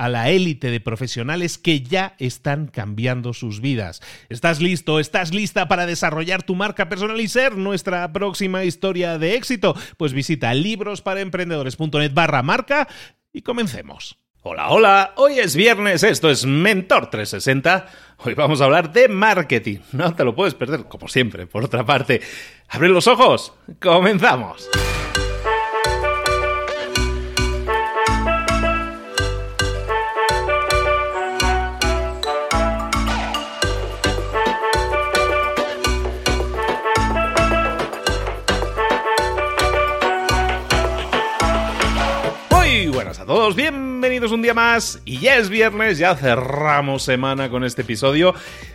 a la élite de profesionales que ya están cambiando sus vidas. ¿Estás listo? ¿Estás lista para desarrollar tu marca personal y ser nuestra próxima historia de éxito? Pues visita librosparaemprendedores.net barra marca y comencemos. Hola, hola, hoy es viernes, esto es Mentor 360. Hoy vamos a hablar de marketing. No te lo puedes perder, como siempre. Por otra parte, abre los ojos, comenzamos. Todos, bienvenidos un día más y ya es viernes, ya cerramos semana con este episodio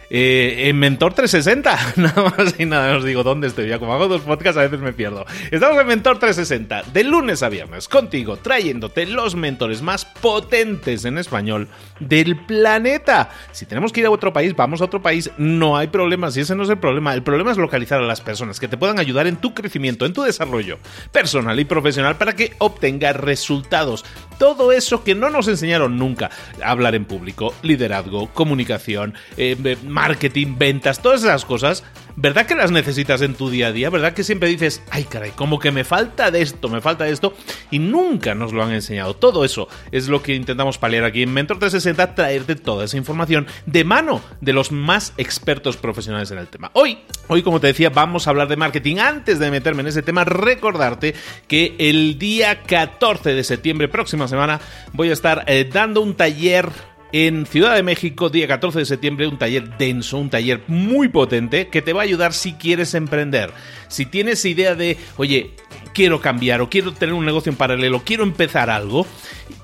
eh, en Mentor 360, nada más y nada, os digo dónde estoy. Ya como hago dos podcasts, a veces me pierdo. Estamos en Mentor 360, de lunes a viernes, contigo, trayéndote los mentores más potentes en español del planeta. Si tenemos que ir a otro país, vamos a otro país, no hay problema. Si ese no es el problema, el problema es localizar a las personas que te puedan ayudar en tu crecimiento, en tu desarrollo personal y profesional para que obtengas resultados. Todo eso que no nos enseñaron nunca. Hablar en público, liderazgo, comunicación, eh, marketing, ventas, todas esas cosas, ¿verdad que las necesitas en tu día a día? ¿Verdad que siempre dices, ay caray, como que me falta de esto, me falta de esto? Y nunca nos lo han enseñado. Todo eso es lo que intentamos paliar aquí en Mentor 360, traerte toda esa información de mano de los más expertos profesionales en el tema. Hoy, hoy como te decía, vamos a hablar de marketing. Antes de meterme en ese tema, recordarte que el día 14 de septiembre, próxima semana, voy a estar eh, dando un taller en Ciudad de México, día 14 de septiembre, un taller denso, un taller muy potente que te va a ayudar si quieres emprender. Si tienes idea de, oye, quiero cambiar o quiero tener un negocio en paralelo, quiero empezar algo,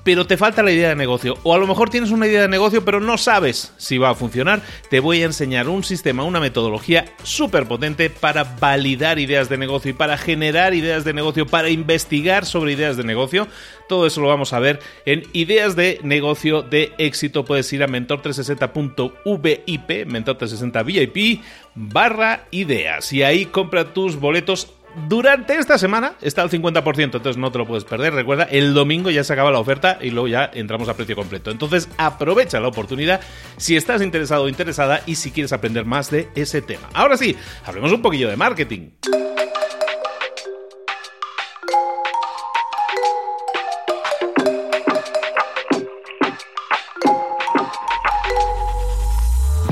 pero te falta la idea de negocio. O a lo mejor tienes una idea de negocio, pero no sabes si va a funcionar. Te voy a enseñar un sistema, una metodología súper potente para validar ideas de negocio y para generar ideas de negocio, para investigar sobre ideas de negocio. Todo eso lo vamos a ver en Ideas de Negocio de Éxito. Puedes ir a mentor360.vip, mentor360 VIP barra ideas y ahí compra tus boletos durante esta semana está al 50%, entonces no te lo puedes perder. Recuerda, el domingo ya se acaba la oferta y luego ya entramos a precio completo. Entonces aprovecha la oportunidad si estás interesado o interesada y si quieres aprender más de ese tema. Ahora sí, hablemos un poquillo de marketing.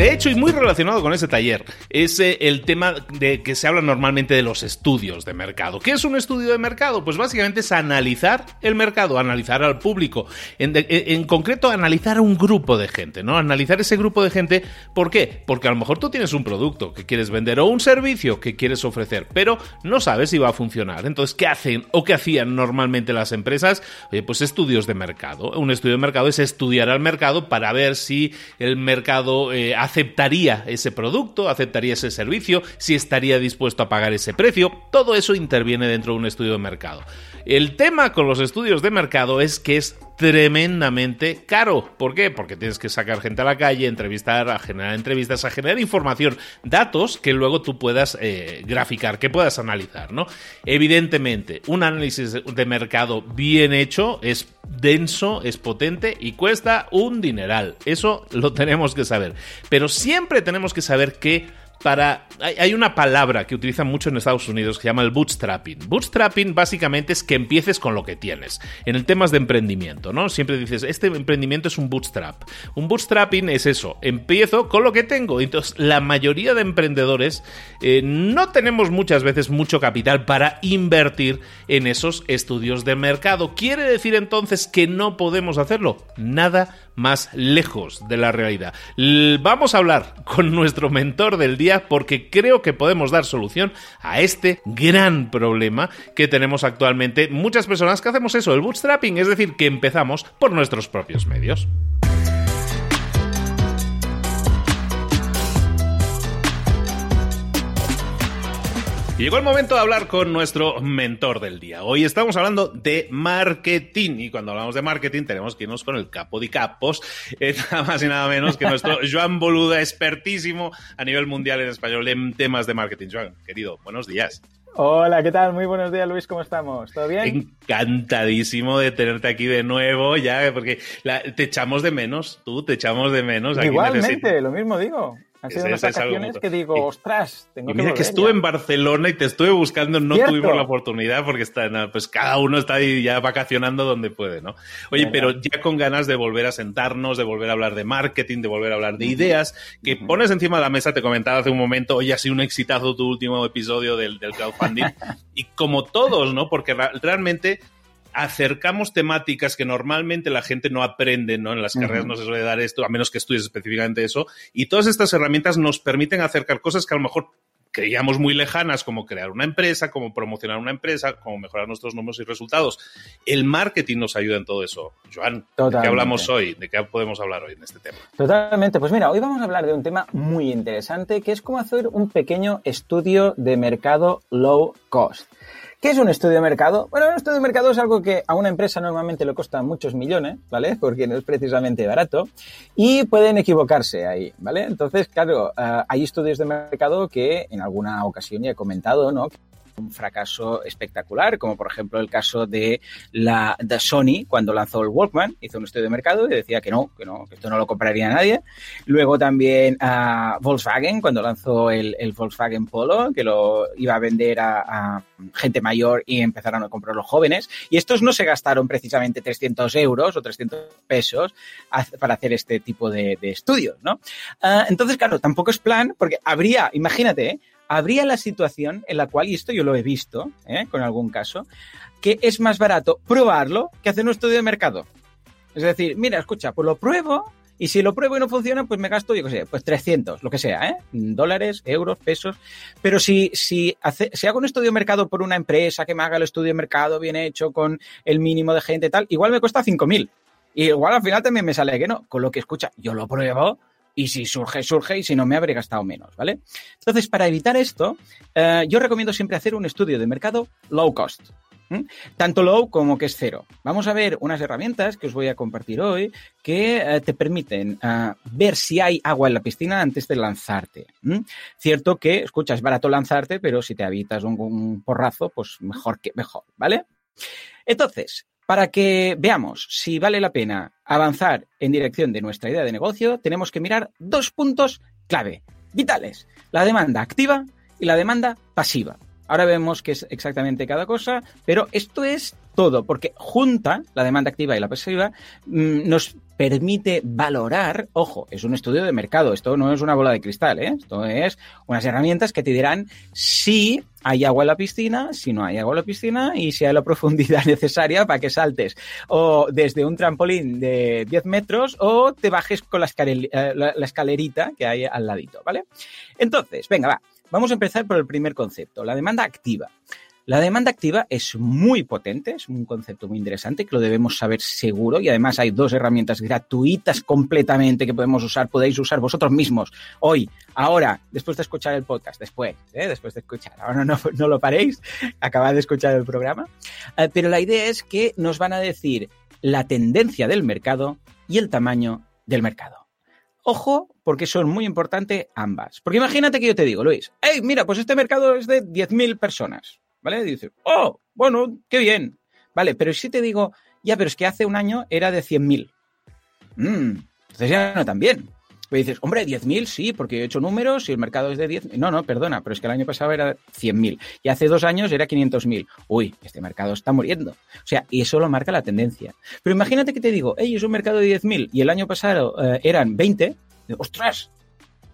De hecho, y muy relacionado con ese taller, es eh, el tema de que se habla normalmente de los estudios de mercado. ¿Qué es un estudio de mercado? Pues básicamente es analizar el mercado, analizar al público, en, concreto analizar a un grupo de gente, ¿no? Analizar ese grupo de gente, ¿por qué? Porque a lo mejor tú tienes un producto que quieres vender o un servicio que quieres ofrecer, pero no sabes si va a funcionar. Entonces, ¿qué hacen o qué hacían normalmente las empresas? Oye, pues estudios de mercado. Un estudio de mercado es estudiar al mercado para ver si el mercado eh, hace aceptaría ese producto, aceptaría ese servicio, si estaría dispuesto a pagar ese precio. Todo eso interviene dentro de un estudio de mercado. El tema con los estudios de mercado es que es tremendamente caro. ¿Por qué? Porque tienes que sacar gente a la calle, entrevistar, a generar entrevistas, a generar información, datos que luego tú puedas eh, graficar, que puedas analizar, ¿no? Evidentemente, un análisis de mercado bien hecho es denso, es potente y cuesta un dineral. Eso lo tenemos que saber. Pero siempre tenemos que saber que para... Hay una palabra que utilizan mucho en Estados Unidos que se llama el bootstrapping. Bootstrapping básicamente es que empieces con lo que tienes. En el temas de emprendimiento, ¿no? Siempre dices, este emprendimiento es un bootstrap. Un bootstrapping es eso, empiezo con lo que tengo. Entonces, la mayoría de emprendedores eh, no tenemos muchas veces mucho capital para invertir en esos estudios de mercado. ¿Quiere decir entonces que no podemos hacerlo? Nada más lejos de la realidad. Vamos a hablar con nuestro mentor del día porque creo que podemos dar solución a este gran problema que tenemos actualmente muchas personas que hacemos eso, el bootstrapping, es decir, que empezamos por nuestros propios medios. Llegó el momento de hablar con nuestro mentor del día. Hoy estamos hablando de marketing y cuando hablamos de marketing tenemos que irnos con el capo de capos, eh, nada más y nada menos que nuestro Joan Boluda, expertísimo a nivel mundial en español en temas de marketing. Joan, querido, buenos días. Hola, ¿qué tal? Muy buenos días, Luis, ¿cómo estamos? ¿Todo bien? Encantadísimo de tenerte aquí de nuevo, ya, porque te echamos de menos, tú te echamos de menos. Igualmente, lo mismo digo. Han sido unas vacaciones que digo, ostras, tengo y mira que, estuve en Barcelona y te estuve buscando, no tuvimos la oportunidad porque está, pues cada uno está ahí ya vacacionando donde puede, ¿no? Oye, pero ya con ganas de volver a sentarnos, de volver a hablar de marketing, de volver a hablar de ideas, que pones encima de la mesa, te comentaba hace un momento, oye, ha sido un exitazo tu último episodio del, del crowdfunding. y como todos, ¿no? Porque realmente acercamos temáticas que normalmente la gente no aprende, ¿no? En las carreras no se suele dar esto, a menos que estudies específicamente eso. Y todas estas herramientas nos permiten acercar cosas que a lo mejor creíamos muy lejanas, como crear una empresa, como promocionar una empresa, como mejorar nuestros números y resultados. El marketing nos ayuda en todo eso. Joan, ¿de qué hablamos hoy? ¿De qué podemos hablar hoy en este tema? Totalmente. Pues mira, hoy vamos a hablar de un tema muy interesante, que es cómo hacer un pequeño estudio de mercado low cost. ¿Qué es un estudio de mercado? Bueno, un estudio de mercado es algo que a una empresa normalmente le cuesta muchos millones, ¿vale? Porque no es precisamente barato y pueden equivocarse ahí, ¿vale? Entonces, claro, eh, hay estudios de mercado que en alguna ocasión ya he comentado, ¿no? Un fracaso espectacular, como por ejemplo el caso de la de Sony cuando lanzó el Walkman, hizo un estudio de mercado y decía que no, que no, que esto no lo compraría nadie. Luego también a Volkswagen cuando lanzó el, Volkswagen Polo, que lo iba a vender a, gente mayor y empezaron a comprar los jóvenes. Y estos no se gastaron precisamente 300 euros o 300 pesos para hacer este tipo de, estudios, ¿no? Ah, entonces, claro, tampoco es plan, porque habría, imagínate, ¿eh? Habría la situación en la cual, y esto yo lo he visto ¿eh? con algún caso, que es más barato probarlo que hacer un estudio de mercado. Es decir, mira, escucha, pues lo pruebo y si lo pruebo y no funciona, pues me gasto, yo qué sé, pues 300, lo que sea, ¿eh? Dólares, euros, pesos. Pero si, si, si hago un estudio de mercado por una empresa que me haga el estudio de mercado bien hecho, con el mínimo de gente y tal, igual me cuesta 5.000. Y igual al final también me sale que no. Con lo que escucha, yo lo pruebo y si surge, surge, y si no, me habré gastado menos, ¿vale? Entonces, para evitar esto, eh, yo recomiendo siempre hacer un estudio de mercado low cost. Tanto low como que es cero. Vamos a ver unas herramientas que os voy a compartir hoy que eh, te permiten eh, ver si hay agua en la piscina antes de lanzarte. Cierto que, escucha, es barato lanzarte, pero si te habitas un, un porrazo, pues mejor que mejor, ¿vale? Entonces, para que veamos si vale la pena avanzar en dirección de nuestra idea de negocio, tenemos que mirar dos puntos clave, vitales, la demanda activa y la demanda pasiva. Ahora vemos qué es exactamente cada cosa, pero esto es todo, porque junta la demanda activa y la pasiva mm, nos permite valorar, ojo, es un estudio de mercado, esto no es una bola de cristal, ¿eh? esto es unas herramientas que te dirán si hay agua en la piscina, si no hay agua en la piscina y si hay la profundidad necesaria para que saltes o desde un trampolín de 10 metros o te bajes con la, eh, la escalerita que hay al ladito, ¿vale? Entonces, venga, va, vamos a empezar por el primer concepto, la demanda activa. La demanda activa es muy potente, es un concepto muy interesante que lo debemos saber seguro y además hay dos herramientas gratuitas completamente que podemos usar, podéis usar vosotros mismos hoy, ahora, después de escuchar el podcast, después, ¿eh? después de escuchar, ahora no, lo paréis, acabad de escuchar el programa, eh, pero la idea es que nos van a decir la tendencia del mercado y el tamaño del mercado. Ojo, porque son muy importantes ambas. Porque imagínate que yo te digo, Luis, hey, mira, pues este mercado es de 10.000 personas, ¿vale? Y dices, oh, bueno, qué bien. Vale, pero si te digo, ya, pero es que hace un año era de 100.000. Mmm, entonces ya no tan bien. Pues dices, hombre, 10.000 sí, porque he hecho números y el mercado es de 10. No, no, perdona, pero es que el año pasado era 100.000 y hace dos años era 500.000. Uy, este mercado está muriendo. O sea, y eso lo marca la tendencia. Pero imagínate que te digo, hey, es un mercado de 10.000 y el año pasado eh, eran 20. ¡Ostras!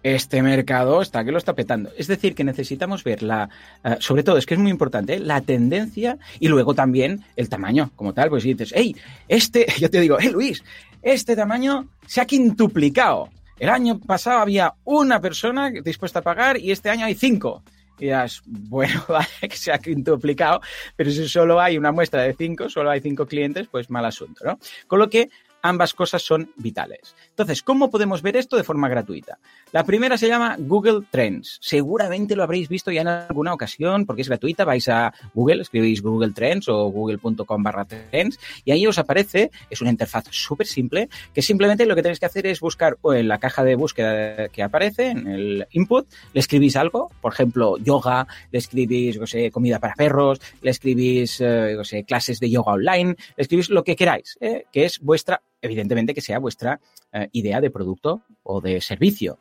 Este mercado está que lo está petando. Es decir, que necesitamos ver la, eh, sobre todo, es que es muy importante, la tendencia y luego también el tamaño como tal. Pues si dices, hey, este, yo te digo, hey Luis, este tamaño se ha quintuplicado. El año pasado había una persona dispuesta a pagar y este año hay cinco. Y dirás, bueno, vale, que se ha quintuplicado, pero si solo hay una muestra de cinco, solo hay cinco clientes, pues mal asunto, ¿no? Con lo que ambas cosas son vitales. Entonces, ¿cómo podemos ver esto de forma gratuita? La primera se llama Google Trends. Seguramente lo habréis visto ya en alguna ocasión porque es gratuita. Vais a Google, escribís Google Trends o google.com barra trends y ahí os aparece, es una interfaz súper simple, que simplemente lo que tenéis que hacer es buscar en la caja de búsqueda que aparece, en el input, le escribís algo, por ejemplo, yoga, le escribís, no sé, comida para perros, le escribís, eh, sé, clases de yoga online, le escribís lo que queráis, eh, que es vuestra evidentemente que sea vuestra eh, idea de producto o de servicio.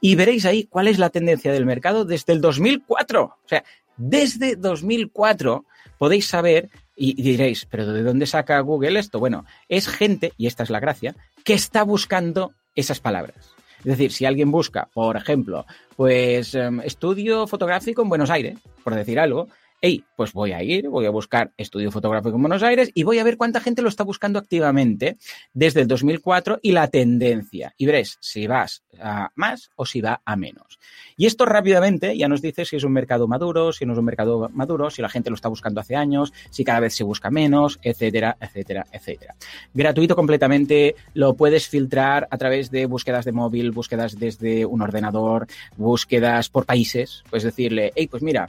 Y veréis ahí cuál es la tendencia del mercado desde el 2004. O sea, desde 2004 podéis saber y diréis, pero ¿de dónde saca Google esto? Bueno, es gente, y esta es la gracia, que está buscando esas palabras. Es decir, si alguien busca, por ejemplo, pues em, estudio fotográfico en Buenos Aires, por decir algo, hey, pues voy a ir, voy a buscar estudio fotográfico en Buenos Aires y voy a ver cuánta gente lo está buscando activamente desde el 2004 y la tendencia. Y veréis si vas a más o si va a menos. Y esto rápidamente ya nos dice si es un mercado maduro, si no es un mercado maduro, si la gente lo está buscando hace años, si cada vez se busca menos, etcétera, etcétera, etcétera. Gratuito completamente, lo puedes filtrar a través de búsquedas de móvil, búsquedas desde un ordenador, búsquedas por países. Puedes decirle, hey, pues mira,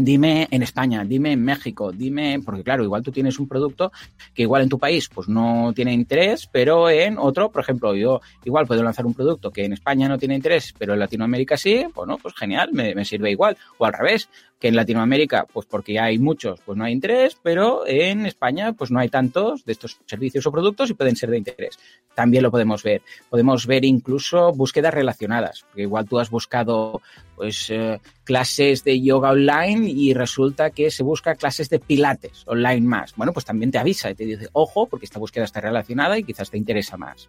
Dime en España, dime en México, dime, porque claro, igual tú tienes un producto que igual en tu país pues no tiene interés, pero en otro, por ejemplo, yo igual puedo lanzar un producto que en España no tiene interés, pero en Latinoamérica sí, bueno, pues genial, me, me sirve igual. O al revés, que en Latinoamérica, pues porque hay muchos, pues no hay interés, pero en España, pues no hay tantos de estos servicios o productos y pueden ser de interés. También lo podemos ver. Podemos ver incluso búsquedas relacionadas, porque igual tú has buscado, pues, eh, clases de yoga online y resulta que se busca clases de pilates online más. Bueno, pues también te avisa y te dice, ojo, porque esta búsqueda está relacionada y quizás te interesa más.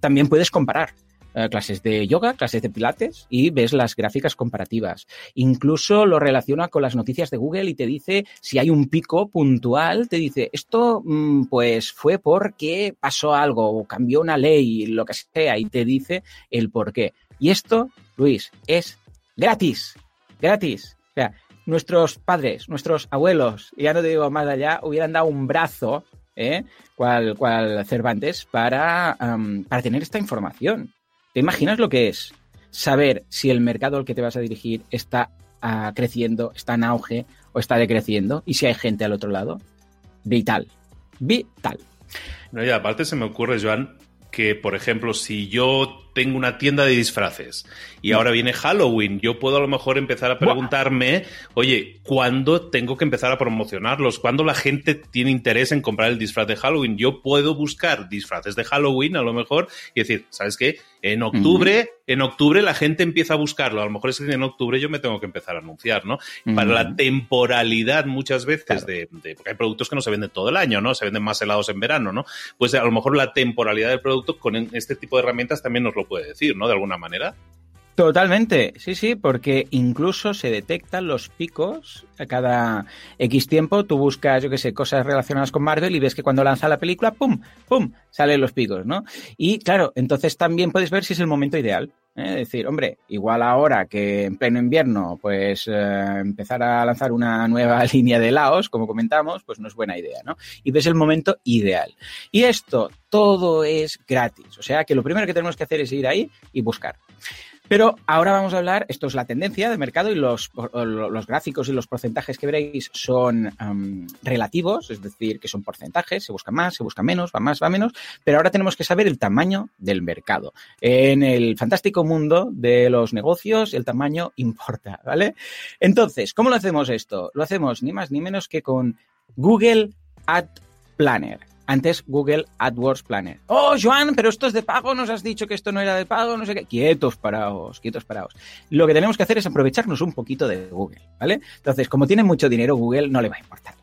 También puedes comparar. Eh, clases de yoga, clases de pilates y ves las gráficas comparativas. Incluso lo relaciona con las noticias de Google y te dice si hay un pico puntual, te dice esto mm, pues fue porque pasó algo o cambió una ley, lo que sea, y te dice el por qué. Y esto, Luis, es gratis, gratis. O sea, nuestros padres, nuestros abuelos, y ya no te digo más allá, hubieran dado un brazo, ¿eh? cual, cual Cervantes, para, para tener esta información. ¿Te imaginas lo que es saber si el mercado al que te vas a dirigir está ah, creciendo, está en auge o está decreciendo y si hay gente al otro lado? Vital. Vital. No, y aparte se me ocurre, Joan, que, por ejemplo, si yo tengo una tienda de disfraces y ahora viene Halloween, yo puedo a lo mejor empezar a preguntarme, oye, ¿cuándo tengo que empezar a promocionarlos? ¿Cuándo la gente tiene interés en comprar el disfraz de Halloween? Yo puedo buscar disfraces de Halloween a lo mejor y decir, ¿sabes qué? En octubre, en octubre la gente empieza a buscarlo. A lo mejor es que en octubre yo me tengo que empezar a anunciar, ¿no? Para la temporalidad muchas veces de, de, porque hay productos que no se venden todo el año, ¿no? Se venden más helados en verano, ¿no? Pues a lo mejor la temporalidad del producto con este tipo de herramientas también nos lo puede decir, ¿no? De alguna manera. Totalmente, sí, sí, porque incluso se detectan los picos a cada X tiempo. Tú buscas, yo qué sé, cosas relacionadas con Marvel y ves que cuando lanza la película, ¡pum! ¡pum! salen los picos, ¿no? Y claro, entonces también puedes ver si es el momento ideal. ¿eh? Es decir, hombre, igual ahora que en pleno invierno, pues eh, empezar a lanzar una nueva línea de Laos, como comentamos, pues no es buena idea, ¿no? Y ves el momento ideal. Y esto todo es gratis. O sea que lo primero que tenemos que hacer es ir ahí y buscar. Pero ahora vamos a hablar, esto es la tendencia de mercado y los, gráficos y los porcentajes que veréis son relativos, es decir, que son porcentajes, se busca más, se busca menos, va más, va menos, pero ahora tenemos que saber el tamaño del mercado. En el fantástico mundo de los negocios, el tamaño importa, ¿vale? Entonces, ¿cómo lo hacemos esto? Lo hacemos ni más ni menos que con Google Ad Planner. Antes Google AdWords Planner. Oh, Joan, pero esto es de pago, nos has dicho que esto no era de pago, no sé qué. Quietos, paraos, quietos, paraos. Lo que tenemos que hacer es aprovecharnos un poquito de Google, ¿vale? Entonces, como tiene mucho dinero, Google no le va a importar.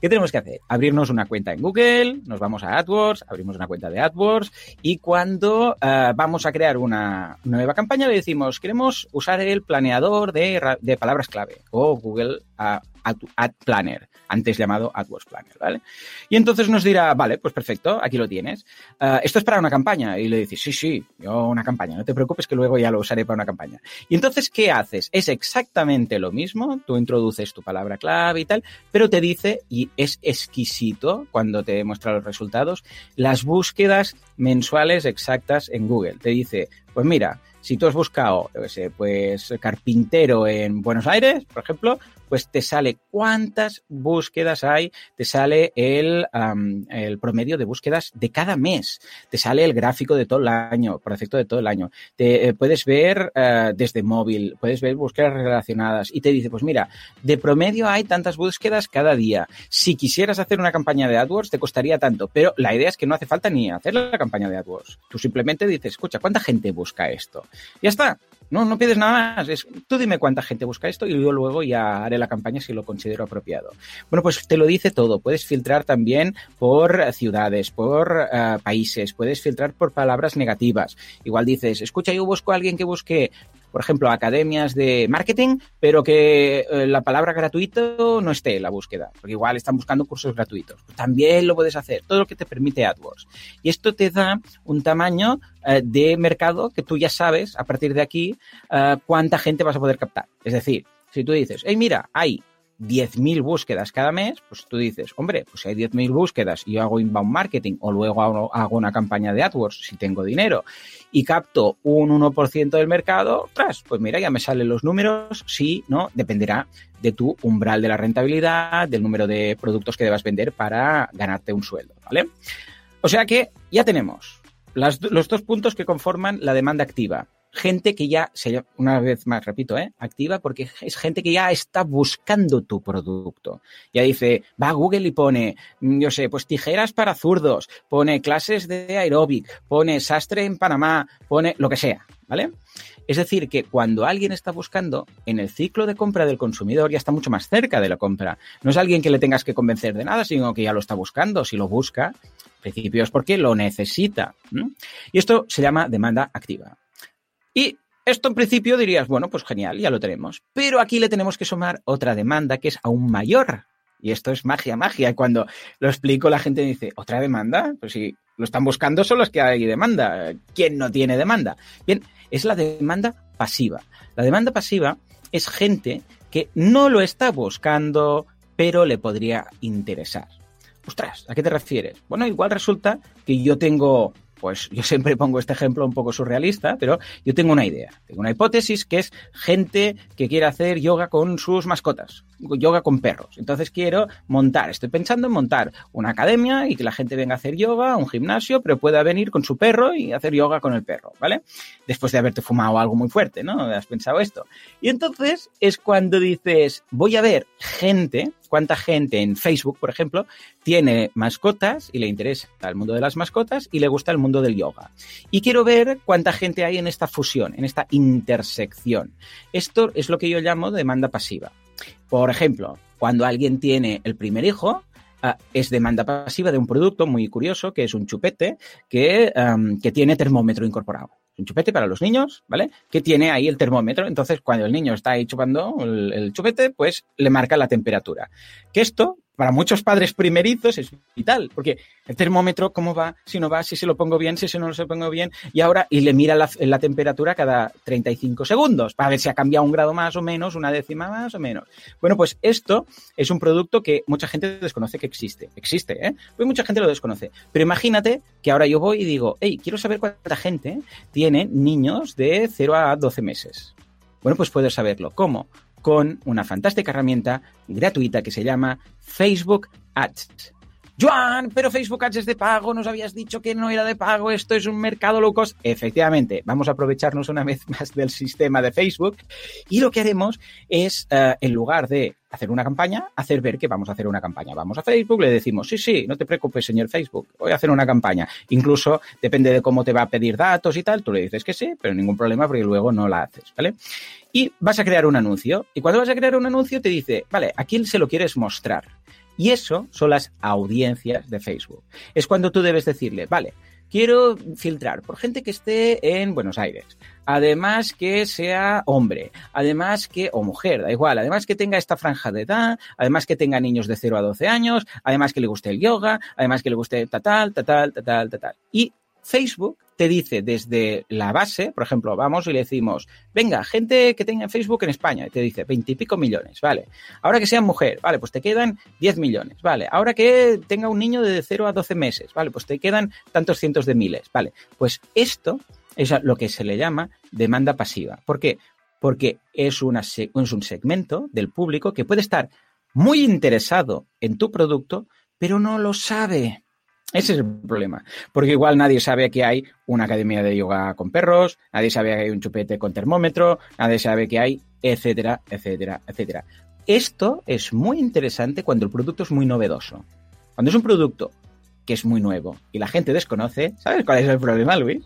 ¿Qué tenemos que hacer? Abrirnos una cuenta en Google, nos vamos a AdWords, abrimos una cuenta de AdWords y cuando uh, vamos a crear una nueva campaña le decimos, queremos usar el planeador de, palabras clave o Google uh, Ad, Planner, antes llamado AdWords Planner, ¿vale? Y entonces nos dirá, vale, pues perfecto, aquí lo tienes. Uh, esto es para una campaña. Y le dices, sí, sí, yo una campaña, no te preocupes que luego ya lo usaré para una campaña. Y entonces, ¿qué haces? Es exactamente lo mismo, tú introduces tu palabra clave y tal, pero te dice, y es exquisito cuando te muestra los resultados, las búsquedas mensuales exactas en Google. Te dice, pues mira, si tú has buscado, pues carpintero en Buenos Aires, por ejemplo, pues te sale cuántas búsquedas hay, te sale el, um, el, promedio de búsquedas de cada mes, te sale el gráfico de todo el año, por efecto de todo el año. Te eh, puedes ver uh, desde móvil, puedes ver búsquedas relacionadas y te dice, pues mira, de promedio hay tantas búsquedas cada día. Si quisieras hacer una campaña de AdWords, te costaría tanto, pero la idea es que no hace falta ni hacer la campaña de AdWords. Tú simplemente dices, escucha, ¿cuánta gente busca esto? Ya está, no, no pides nada más. Es, tú dime cuánta gente busca esto y yo luego ya haré la campaña si lo considero apropiado. Bueno, pues te lo dice todo. Puedes filtrar también por ciudades, por uh, países, puedes filtrar por palabras negativas. Igual dices, escucha, yo busco a alguien que busque por ejemplo, academias de marketing, pero que eh, la palabra gratuito no esté en la búsqueda, porque igual están buscando cursos gratuitos. Pues también lo puedes hacer, todo lo que te permite AdWords. Y esto te da un tamaño eh, de mercado que tú ya sabes a partir de aquí eh, cuánta gente vas a poder captar. Es decir, si tú dices, hey, mira, hay 10.000 búsquedas cada mes, pues tú dices, hombre, pues si hay 10.000 búsquedas y yo hago inbound marketing o luego hago, una campaña de AdWords si tengo dinero y capto un 1% del mercado, tras, pues mira, ya me salen los números, sí, ¿no? Dependerá de tu umbral de la rentabilidad, del número de productos que debas vender para ganarte un sueldo, ¿vale? O sea que ya tenemos los dos puntos que conforman la demanda activa gente que ya, una vez más repito, ¿eh? activa porque es gente que ya está buscando tu producto. Ya dice, va a Google y pone, mm, yo sé, pues tijeras para zurdos, pone clases de aeróbic, pone sastre en Panamá, pone lo que sea, ¿vale? Es decir, que cuando alguien está buscando, en el ciclo de compra del consumidor ya está mucho más cerca de la compra. No es alguien que le tengas que convencer de nada, sino que ya lo está buscando. Si lo busca, en principio es porque lo necesita. Y esto se llama demanda activa. Y esto en principio dirías, bueno, pues genial, ya lo tenemos. Pero aquí le tenemos que sumar otra demanda que es aún mayor. Y esto es magia, magia. Cuando lo explico, la gente dice, ¿otra demanda? Pues si lo están buscando son los que hay demanda. ¿Quién no tiene demanda? Bien, es la demanda pasiva. La demanda pasiva es gente que no lo está buscando, pero le podría interesar. Ostras, ¿a qué te refieres? Bueno, igual resulta que yo tengo pues yo siempre pongo este ejemplo un poco surrealista, pero yo tengo una idea, tengo una hipótesis que es gente que quiere hacer yoga con sus mascotas, yoga con perros. Entonces quiero montar, estoy pensando en montar una academia y que la gente venga a hacer yoga, un gimnasio, pero pueda venir con su perro y hacer yoga con el perro, ¿vale? Después de haberte fumado algo muy fuerte, ¿no? Has pensado esto. Y entonces es cuando dices, voy a ver gente cuánta gente en Facebook, por ejemplo, tiene mascotas y le interesa el mundo de las mascotas y le gusta el mundo del yoga. Y quiero ver cuánta gente hay en esta fusión, en esta intersección. Esto es lo que yo llamo demanda pasiva. Por ejemplo, cuando alguien tiene el primer hijo, Uh, es demanda pasiva de un producto muy curioso, que es un chupete que, que tiene termómetro incorporado. Un chupete para los niños, ¿vale? Que tiene ahí el termómetro. Entonces, cuando el niño está ahí chupando el, el chupete, pues le marca la temperatura. Que esto para muchos padres primerizos es vital, porque el termómetro, ¿cómo va? Si no va, si se lo pongo bien, si se no lo pongo bien, y ahora, y le mira la, la, temperatura cada 35 segundos, para ver si ha cambiado un grado más o menos, una décima más o menos. Bueno, pues esto es un producto que mucha gente desconoce que existe. Existe, ¿eh? Pues mucha gente lo desconoce. Pero imagínate que ahora yo voy y digo, hey, quiero saber cuánta gente tiene niños de 0 a 12 meses. Bueno, pues puedes saberlo. ¿Cómo? Con una fantástica herramienta gratuita que se llama Facebook Ads. Joan, pero Facebook Ads es de pago, nos habías dicho que no era de pago, esto es un mercado low cost. Efectivamente, vamos a aprovecharnos una vez más del sistema de Facebook y lo que haremos es, uh, en lugar de hacer una campaña, hacer ver que vamos a hacer una campaña. Vamos a Facebook, le decimos, sí, sí, no te preocupes, señor Facebook, voy a hacer una campaña. Incluso depende de cómo te va a pedir datos y tal, tú le dices que sí, pero ningún problema porque luego no la haces, ¿vale? Y vas a crear un anuncio. Y cuando vas a crear un anuncio te dice, vale, ¿a quién se lo quieres mostrar? Y eso son las audiencias de Facebook. Es cuando tú debes decirle, vale, quiero filtrar por gente que esté en Buenos Aires, además que sea hombre, además que, o mujer, da igual, además que tenga esta franja de edad, además que tenga niños de 0 a 12 años, además que le guste el yoga, además que le guste tal, tal, tal, tal, tal, tal. Y Facebook te dice desde la base, por ejemplo, vamos y le decimos, venga, gente que tenga Facebook en España, y te dice veintipico millones, vale. Ahora que sea mujer, vale, pues te quedan 10 millones, vale. Ahora que tenga un niño de 0 a 12 meses, vale, pues te quedan tantos cientos de miles, vale. Pues esto es lo que se le llama demanda pasiva. ¿Por qué? Porque es, una, es un segmento del público que puede estar muy interesado en tu producto, pero no lo sabe. Ese es el problema. Porque igual nadie sabe que hay una academia de yoga con perros, nadie sabe que hay un chupete con termómetro, nadie sabe que hay, etcétera, etcétera, etcétera. Esto es muy interesante cuando el producto es muy novedoso. Cuando es un producto que es muy nuevo y la gente desconoce, ¿sabes cuál es el problema, Luis?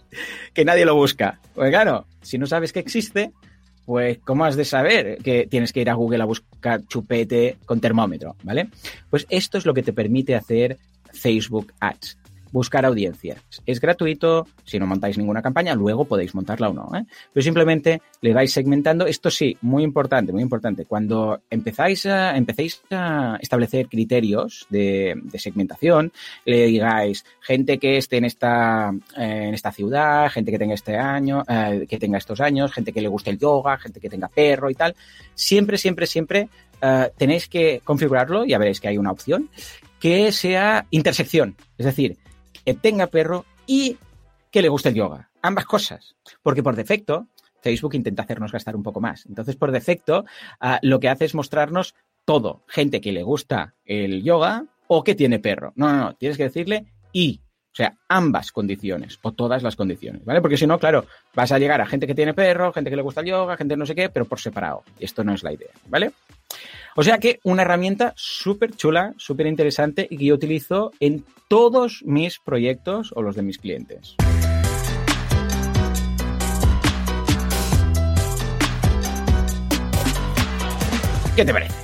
Que nadie lo busca. Pues claro, si no sabes que existe, pues ¿cómo has de saber que tienes que ir a Google a buscar chupete con termómetro, ¿vale? Pues esto es lo que te permite hacer Facebook Ads. Buscar audiencias. Es gratuito, si no montáis ninguna campaña, luego podéis montarla o no. ¿eh? Pero simplemente le vais segmentando. Esto sí, muy importante, muy importante. Cuando empezáis a, empecéis a establecer criterios de, segmentación, le digáis gente que esté en esta, eh, en esta ciudad, gente que tenga este año, eh, que tenga estos años, gente que le guste el yoga, gente que tenga perro y tal. Siempre, siempre, siempre Uh, tenéis que configurarlo, ya veréis que hay una opción, que sea intersección, es decir, que tenga perro y que le guste el yoga. Ambas cosas, porque por defecto Facebook intenta hacernos gastar un poco más. Entonces, por defecto, uh, lo que hace es mostrarnos todo, gente que le gusta el yoga o que tiene perro. No, no, no, tienes que decirle y. O sea, ambas condiciones o todas las condiciones, ¿vale? Porque si no, claro, vas a llegar a gente que tiene perro, gente que le gusta el yoga, gente no sé qué, pero por separado. Esto no es la idea, ¿vale? O sea que una herramienta súper chula, súper interesante y que yo utilizo en todos mis proyectos o los de mis clientes. ¿Qué te parece?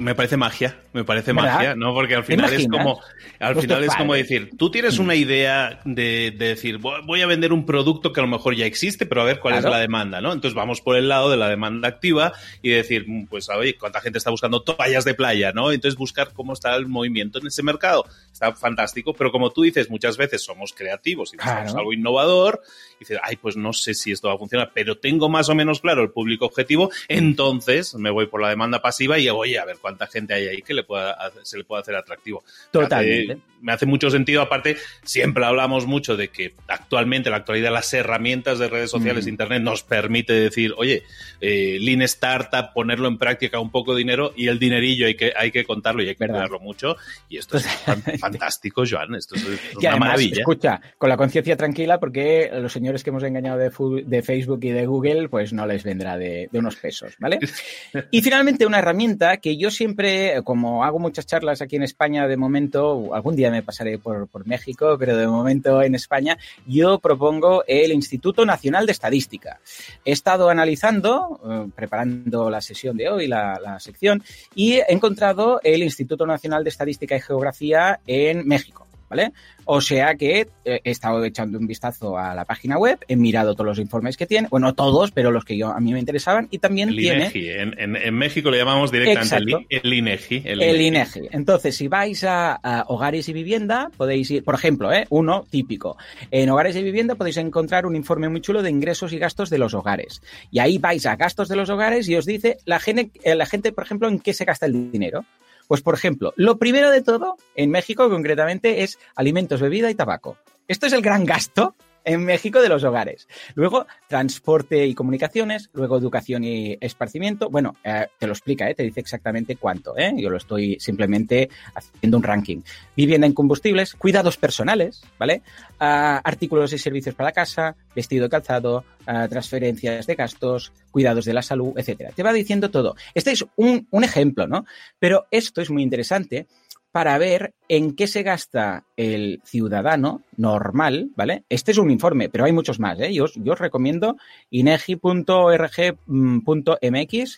Me parece magia, me parece ¿verdad? magia, ¿no? Porque al final es como, al pues final es como decir, tú tienes una idea de, de, decir, voy a vender un producto que a lo mejor ya existe, pero a ver cuál claro. es la demanda, ¿no? Entonces vamos por el lado de la demanda activa y decir, pues, oye, ¿cuánta gente está buscando toallas de playa, ¿no? Entonces buscar cómo está el movimiento en ese mercado. Está fantástico, pero como tú dices, muchas veces somos creativos y buscamos claro. algo innovador y dices, ay, pues no sé si esto va a funcionar, pero tengo más o menos claro el público objetivo, entonces me voy por la demanda pasiva y voy a ver cuánta gente hay ahí que le pueda, se le pueda hacer atractivo. Totalmente. Me hace, mucho sentido. Aparte, siempre hablamos mucho de que actualmente, en la actualidad, las herramientas de redes sociales mm. Internet nos permite decir, oye, eh, Lean Startup, ponerlo en práctica un poco de dinero y el dinerillo hay que, hay que contarlo y hay que cuidarlo mucho. Y esto es fantástico, Joan. Esto es, una además, maravilla. Escucha, con la conciencia tranquila, porque los señores que hemos engañado de, de, Facebook y de Google, pues no les vendrá de, de unos pesos, ¿vale? y finalmente, una herramienta que yo siempre, como hago muchas charlas aquí en España de momento, algún día me pasaré por, por, México, pero de momento en España, yo propongo el Instituto Nacional de Estadística. He estado analizando, eh, preparando la sesión de hoy, la, sección, y he encontrado el Instituto Nacional de Estadística y Geografía en México. ¿Vale? O sea que eh, he estado echando un vistazo a la página web, he mirado todos los informes que tiene, bueno, todos, pero los que yo a mí me interesaban, y también el tiene... INEGI. En, en, México le llamamos directamente el, INEGI. El, INEGI. Entonces, si vais a, hogares y vivienda, podéis ir, por ejemplo, ¿eh? uno típico. En hogares y vivienda podéis encontrar un informe muy chulo de ingresos y gastos de los hogares. Y ahí vais a gastos de los hogares y os dice la gente, eh, la gente por ejemplo, en qué se gasta el dinero. Pues, por ejemplo, lo primero de todo, en México concretamente, es alimentos, bebida y tabaco. Esto es el gran gasto en México de los hogares. Luego, transporte y comunicaciones, luego educación y esparcimiento. Bueno, eh, te lo explica, eh, te dice exactamente cuánto. ¿eh? Yo lo estoy simplemente haciendo un ranking. Vivienda en combustibles, cuidados personales, ¿vale? Ah, artículos y servicios para la casa, vestido calzado, ah, transferencias de gastos, cuidados de la salud, etcétera. Te va diciendo todo. Este es un, un ejemplo, ¿no? Pero esto es muy interesante para ver en qué se gasta el ciudadano normal, ¿vale? Este es un informe, pero hay muchos más, ¿eh? Yo, os recomiendo inegi.rg.mx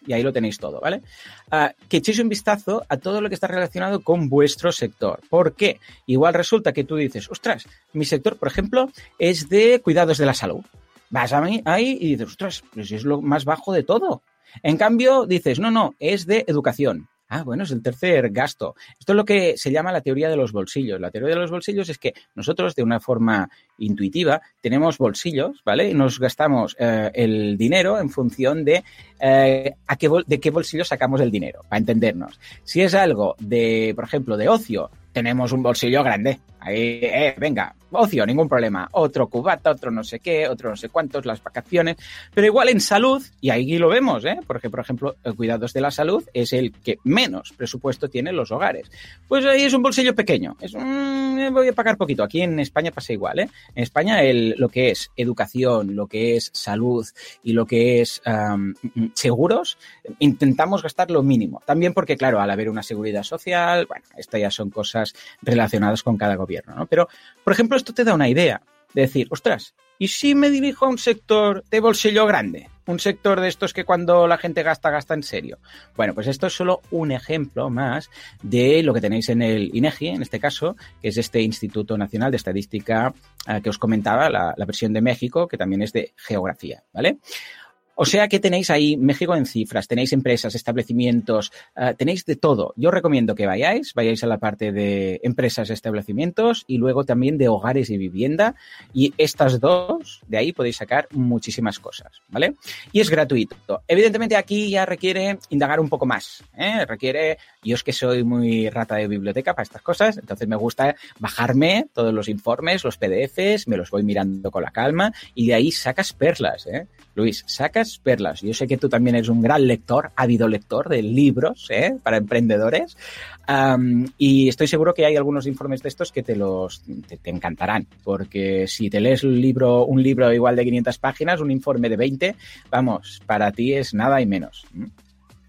y ahí lo tenéis todo, ¿vale? Ah, que echéis un vistazo a todo lo que está relacionado con vuestro sector. ¿Por qué? Igual resulta que tú dices, ostras, mi sector, por ejemplo, es de cuidados de la salud. Vas a mí ahí y dices, ostras, pues es lo más bajo de todo. En cambio, dices, no, no, es de educación. Ah, bueno, es el tercer gasto. Esto es lo que se llama la teoría de los bolsillos. La teoría de los bolsillos es que nosotros, de una forma intuitiva, tenemos bolsillos, ¿vale? Y nos gastamos eh, el dinero en función de, eh, a qué de qué bolsillo sacamos el dinero, para entendernos. Si es algo de, por ejemplo, de ocio, tenemos un bolsillo grande. Ahí, eh, venga, ocio, ningún problema. Otro cubata, otro no sé qué, otro no sé cuántos, las vacaciones. Pero igual en salud, y ahí lo vemos, ¿eh? Porque, por ejemplo, cuidados de la salud es el que menos presupuesto tienen los hogares. Pues ahí es un bolsillo pequeño. Es un, voy a pagar poquito. Aquí en España pasa igual, ¿eh? En España el, lo que es educación, lo que es salud y lo que es seguros, intentamos gastar lo mínimo. También porque, claro, al haber una seguridad social, bueno, estas ya son cosas relacionadas con cada gobierno, ¿no? Pero, por ejemplo, esto te da una idea de decir, ostras, ¿y si me dirijo a un sector de bolsillo grande? Un sector de estos que cuando la gente gasta, gasta en serio. Bueno, pues esto es solo un ejemplo más de lo que tenéis en el INEGI, en este caso, que es este Instituto Nacional de Estadística eh, que os comentaba, la versión de México, que también es de geografía, ¿vale? O sea que tenéis ahí México en cifras, tenéis empresas, establecimientos, uh, tenéis de todo. Yo recomiendo que vayáis, vayáis a la parte de empresas, establecimientos y luego también de hogares y vivienda. Y estas dos, de ahí podéis sacar muchísimas cosas, ¿vale? Y es gratuito. Evidentemente aquí ya requiere indagar un poco más, ¿eh? Requiere, yo es que soy muy rata de biblioteca para estas cosas, entonces me gusta bajarme todos los informes, los PDFs, me los voy mirando con la calma y de ahí sacas perlas, ¿eh? Luis, sacas perlas. Yo sé que tú también eres un gran lector, ávido lector de libros ¿eh? para emprendedores. Y estoy seguro que hay algunos informes de estos que te los te, te, encantarán, porque si te lees un libro, un libro igual de 500 páginas, un informe de 20, vamos, para ti es nada y menos.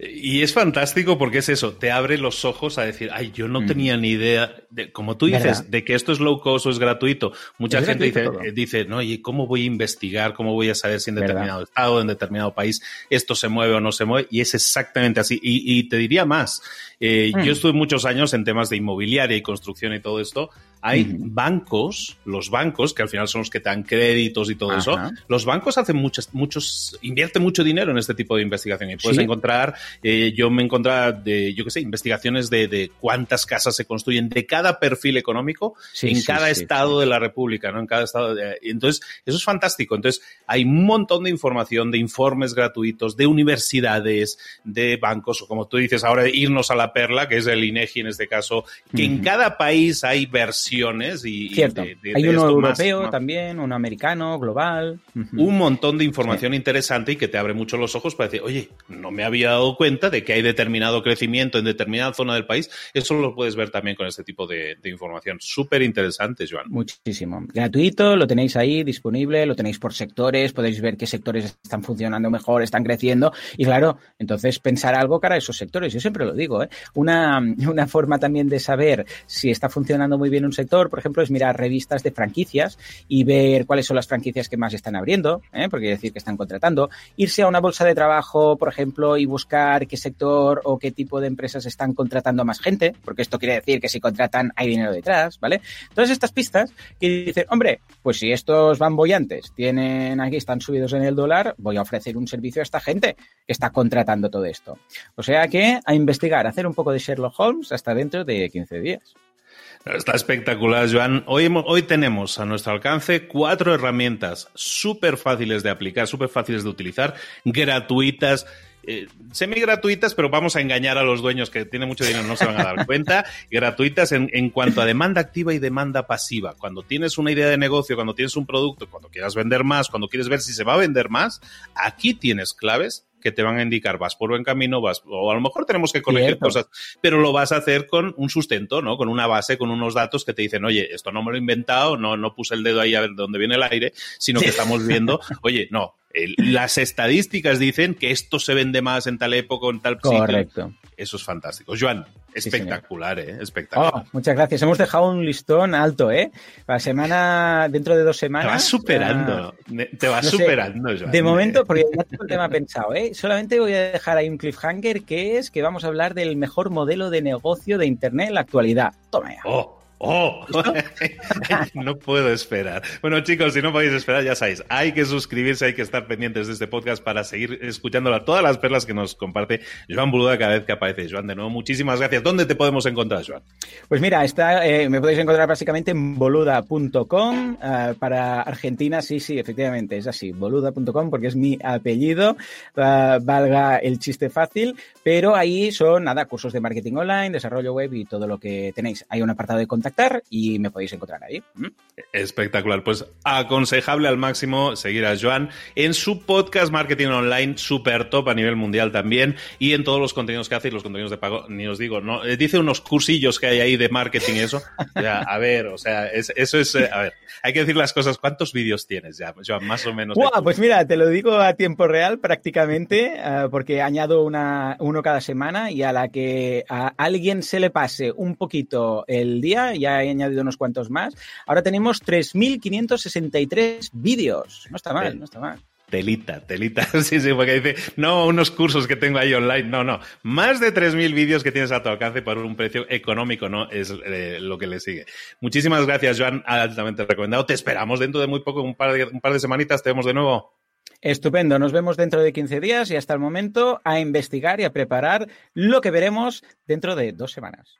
Y es fantástico porque es eso, te abre los ojos a decir, ay, yo no mm. tenía ni idea, de, como tú dices, ¿verdad? de que esto es low cost o es gratuito. Mucha es gente gratuito dice, dice, no, ¿y cómo voy a investigar? ¿Cómo voy a saber si en determinado ¿verdad? estado, en determinado país, esto se mueve o no se mueve? Y es exactamente así. Y, y te diría más, eh, mm. yo estuve muchos años en temas de inmobiliaria y construcción y todo esto. Hay uh -huh. bancos, los bancos, que al final son los que te dan créditos y todo Ajá. eso, los bancos hacen muchos, muchos, invierten mucho dinero en este tipo de investigación y puedes ¿Sí? encontrar eh, yo me encontraba de, yo qué sé, investigaciones de, de, cuántas casas se construyen de cada perfil económico sí, en sí, cada estado de la República, ¿no? En cada estado. De, entonces, eso es fantástico. Entonces, hay un montón de información, de informes gratuitos, de universidades, de bancos, o como tú dices ahora, irnos a la perla, que es el INEGI en este caso, que uh -huh. en cada país hay versiones y. Cierto. Y de, hay uno europeo más, también, uno americano, global. Uh -huh. Un montón de información interesante y que te abre mucho los ojos para decir, oye, no me había dado cuenta de que hay determinado crecimiento en determinada zona del país, eso lo puedes ver también con este tipo de, de información. Súper interesante, Joan. Muchísimo. Gratuito, lo tenéis ahí disponible, lo tenéis por sectores, podéis ver qué sectores están funcionando mejor, están creciendo y claro, entonces pensar algo para esos sectores. Yo siempre lo digo, ¿eh? Una, una forma también de saber si está funcionando muy bien un sector, por ejemplo, es mirar revistas de franquicias y ver cuáles son las franquicias que más están abriendo, ¿eh? porque quiere decir que están contratando, irse a una bolsa de trabajo, por ejemplo, y buscar qué sector o qué tipo de empresas están contratando más gente, porque esto quiere decir que si contratan hay dinero detrás, ¿vale? Todas estas pistas que dicen, hombre, pues si estos bamboyantes tienen aquí, están subidos en el dólar, voy a ofrecer un servicio a esta gente que está contratando todo esto. O sea que a investigar, hacer un poco de Sherlock Holmes hasta dentro de 15 días. Está espectacular, Joan. Hoy, hoy tenemos a nuestro alcance cuatro herramientas súper fáciles de aplicar, súper fáciles de utilizar, gratuitas. Eh, semi gratuitas, pero vamos a engañar a los dueños que tienen mucho dinero, no se van a dar cuenta. gratuitas en, en, cuanto a demanda activa y demanda pasiva. Cuando tienes una idea de negocio, cuando tienes un producto, cuando quieras vender más, cuando quieres ver si se va a vender más, aquí tienes claves que te van a indicar vas por buen camino, vas, o a lo mejor tenemos que corregir Cierto. cosas, pero lo vas a hacer con un sustento, ¿no? Con una base, con unos datos que te dicen, oye, esto no me lo he inventado, no, no puse el dedo ahí a ver dónde viene el aire, sino que estamos viendo, oye, no, las estadísticas dicen que esto se vende más en tal época o en tal Correcto. sitio. Eso es fantástico. Joan, espectacular, sí, ¿eh? Espectacular. Oh, muchas gracias. Hemos dejado un listón alto, ¿eh? La semana, dentro de dos semanas. Te vas superando. Uh, te vas no superando, sé, Joan. De momento, porque ya tengo el tema pensado, ¿eh? Solamente voy a dejar ahí un cliffhanger que es que vamos a hablar del mejor modelo de negocio de Internet en la actualidad. Toma ya. Oh. ¡Oh! no puedo esperar. Bueno, chicos, si no podéis esperar, ya sabéis, hay que suscribirse, hay que estar pendientes de este podcast para seguir escuchando todas las perlas que nos comparte Joan Boluda cada vez que aparece. Joan, de nuevo, muchísimas gracias. ¿Dónde te podemos encontrar, Joan? Pues mira, está, eh, me podéis encontrar básicamente en boluda.com. Uh, para Argentina, sí, sí, efectivamente, es así, boluda.com, porque es mi apellido, uh, valga el chiste fácil, pero ahí son, nada, cursos de marketing online, desarrollo web y todo lo que tenéis. Hay un apartado de contacto y me podéis encontrar ahí. ¿Mm? Espectacular. Pues aconsejable al máximo seguir a Joan en su podcast Marketing Online, super top a nivel mundial también, y en todos los contenidos que hace y los contenidos de pago, ni os digo, ¿no? Eh, dice unos cursillos que hay ahí de marketing y eso. Ya, a ver, o sea, es, eso es, eh, a ver, hay que decir las cosas. ¿Cuántos vídeos tienes ya, Joan? Más o menos. Wow, pues mira, te lo digo a tiempo real prácticamente, uh, porque añado una, uno cada semana y a la que a alguien se le pase un poquito el día, ya he añadido unos cuantos más. Ahora tenemos 3.563 vídeos. No está mal, no está mal. Telita, telita. Sí, sí, porque dice, no, unos cursos que tengo ahí online. No, no. Más de 3.000 vídeos que tienes a tu alcance por un precio económico, ¿no? Es eh, lo que le sigue. Muchísimas gracias, Joan. Altamente recomendado. Te esperamos dentro de muy poco, un par de, un par de semanitas. Te vemos de nuevo. Estupendo, nos vemos dentro de 15 días y hasta el momento a investigar y a preparar lo que veremos dentro de dos semanas.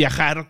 viajar